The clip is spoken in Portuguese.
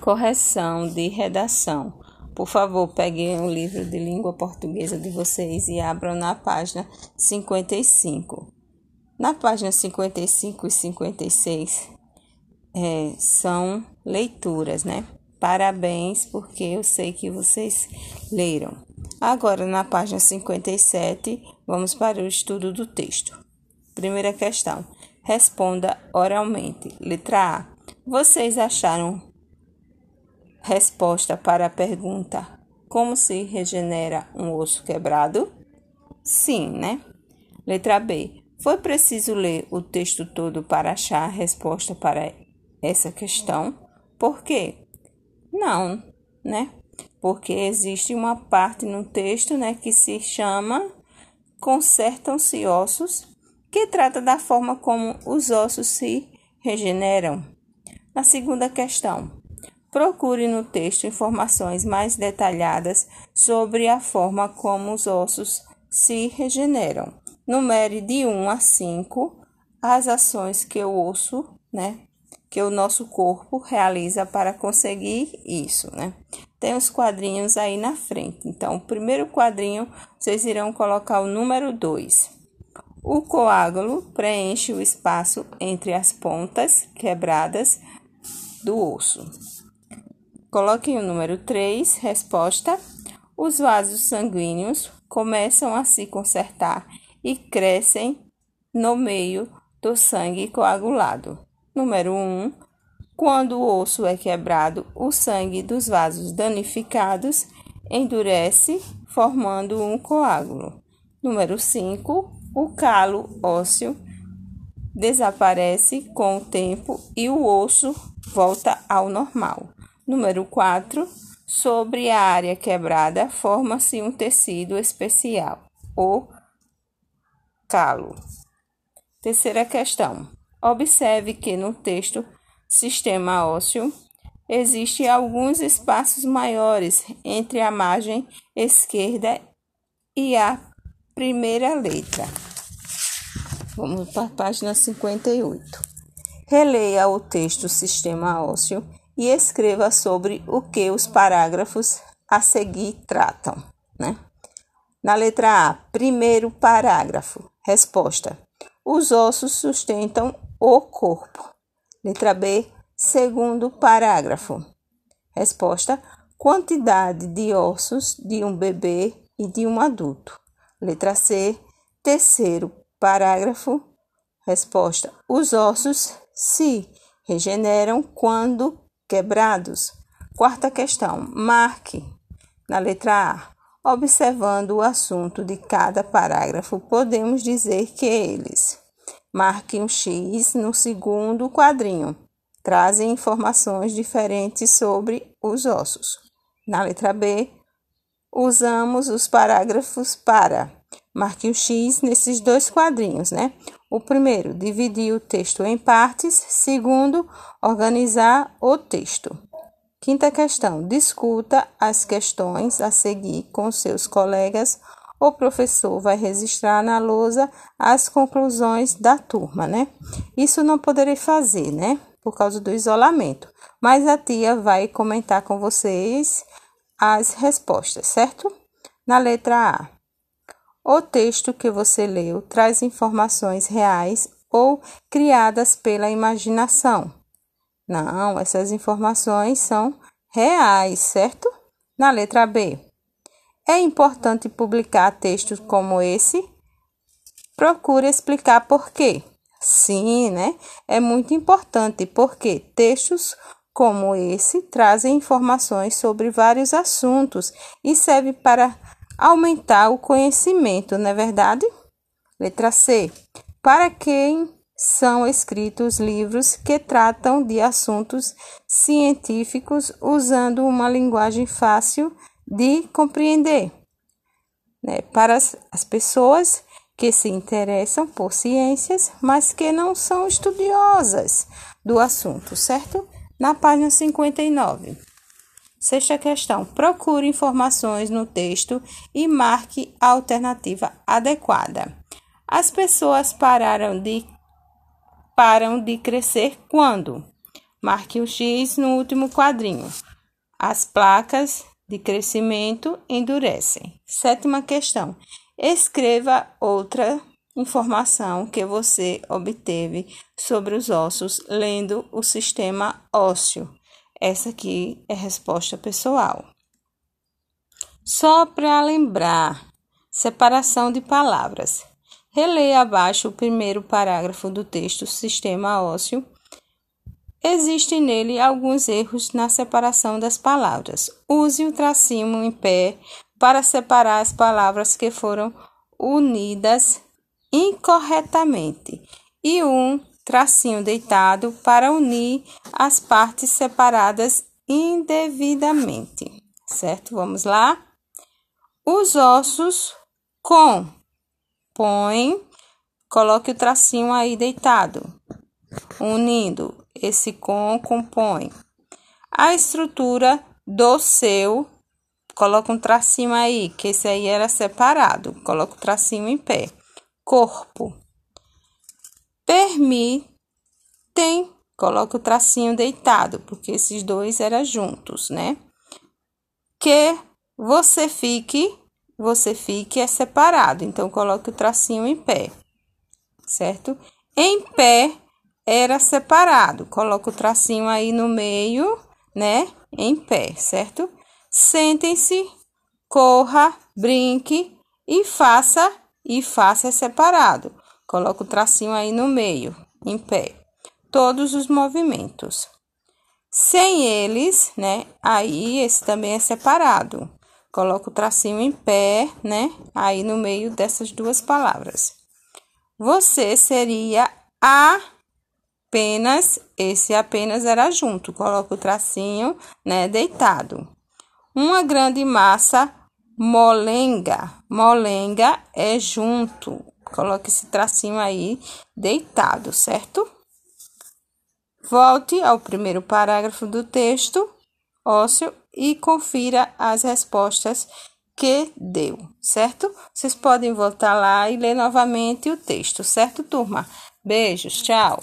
Correção de redação. Por favor, peguem o livro de língua portuguesa de vocês e abram na página 55. Na página 55 e 56 é, são leituras, né? Parabéns, porque eu sei que vocês leram. Agora, na página 57, vamos para o estudo do texto. Primeira questão: responda oralmente. Letra A. Vocês acharam resposta para a pergunta: como se regenera um osso quebrado? Sim, né? Letra B. Foi preciso ler o texto todo para achar a resposta para essa questão? Por quê? Não, né? Porque existe uma parte no texto, né, que se chama Consertam-se ossos, que trata da forma como os ossos se regeneram. Na segunda questão, procure no texto informações mais detalhadas sobre a forma como os ossos se regeneram. Numere de 1 a 5 as ações que o osso, né, que o nosso corpo realiza para conseguir isso, né? Tem os quadrinhos aí na frente. Então, o primeiro quadrinho, vocês irão colocar o número 2. O coágulo preenche o espaço entre as pontas quebradas do osso. Coloquem o número 3, resposta. Os vasos sanguíneos começam a se consertar e crescem no meio do sangue coagulado. Número 1. Um, quando o osso é quebrado, o sangue dos vasos danificados endurece, formando um coágulo. Número 5. O calo ósseo desaparece com o tempo e o osso volta ao normal. Número 4. Sobre a área quebrada, forma-se um tecido especial, o calo. Terceira questão. Observe que no texto sistema ósseo existem alguns espaços maiores entre a margem esquerda e a primeira letra. Vamos para a página 58. Releia o texto sistema ósseo e escreva sobre o que os parágrafos a seguir tratam, né? Na letra A, primeiro parágrafo. Resposta: Os ossos sustentam o corpo. Letra B, segundo parágrafo. Resposta: quantidade de ossos de um bebê e de um adulto. Letra C, terceiro parágrafo. Resposta: os ossos se regeneram quando quebrados. Quarta questão: marque na letra A. Observando o assunto de cada parágrafo, podemos dizer que eles Marque um X no segundo quadrinho. Trazem informações diferentes sobre os ossos. Na letra B, usamos os parágrafos para marque o X nesses dois quadrinhos, né? O primeiro, dividir o texto em partes. Segundo, organizar o texto. Quinta questão, discuta as questões a seguir com seus colegas o professor vai registrar na lousa as conclusões da turma, né? Isso não poderei fazer, né? Por causa do isolamento. Mas a tia vai comentar com vocês as respostas, certo? Na letra A. O texto que você leu traz informações reais ou criadas pela imaginação. Não, essas informações são reais, certo? Na letra B. É importante publicar textos como esse? Procure explicar por quê. Sim, né? É muito importante porque textos como esse trazem informações sobre vários assuntos e serve para aumentar o conhecimento, não é verdade? Letra C. Para quem são escritos livros que tratam de assuntos científicos usando uma linguagem fácil de compreender. Né? Para as, as pessoas que se interessam por ciências, mas que não são estudiosas do assunto, certo? Na página 59. Sexta questão: procure informações no texto e marque a alternativa adequada. As pessoas pararam de param de crescer quando? Marque o X no último quadrinho. As placas de crescimento endurecem. Sétima questão. Escreva outra informação que você obteve sobre os ossos lendo o sistema ósseo. Essa aqui é resposta pessoal. Só para lembrar, separação de palavras. Releia abaixo o primeiro parágrafo do texto Sistema Ósseo Existem nele alguns erros na separação das palavras. Use o tracinho em pé para separar as palavras que foram unidas incorretamente e um tracinho deitado para unir as partes separadas indevidamente. Certo? Vamos lá? Os ossos com põe, coloque o tracinho aí deitado, unindo esse com compõe. A estrutura do seu, coloca um tracinho aí, que esse aí era separado, coloca o tracinho em pé. Corpo. Permitem, coloca o tracinho deitado, porque esses dois eram juntos, né? Que você fique, você fique é separado, então coloque o tracinho em pé, certo? Em pé era separado. Coloca o tracinho aí no meio, né? Em pé, certo? Sentem-se, corra, brinque e faça e faça separado. Coloca o tracinho aí no meio, em pé. Todos os movimentos. Sem eles, né? Aí esse também é separado. Coloca o tracinho em pé, né? Aí no meio dessas duas palavras. Você seria apenas, esse apenas era junto, coloca o tracinho, né, deitado. Uma grande massa molenga, molenga é junto, coloque esse tracinho aí deitado, certo? Volte ao primeiro parágrafo do texto, ósseo, e confira as respostas que deu, certo? Vocês podem voltar lá e ler novamente o texto, certo, turma? Beijos, tchau!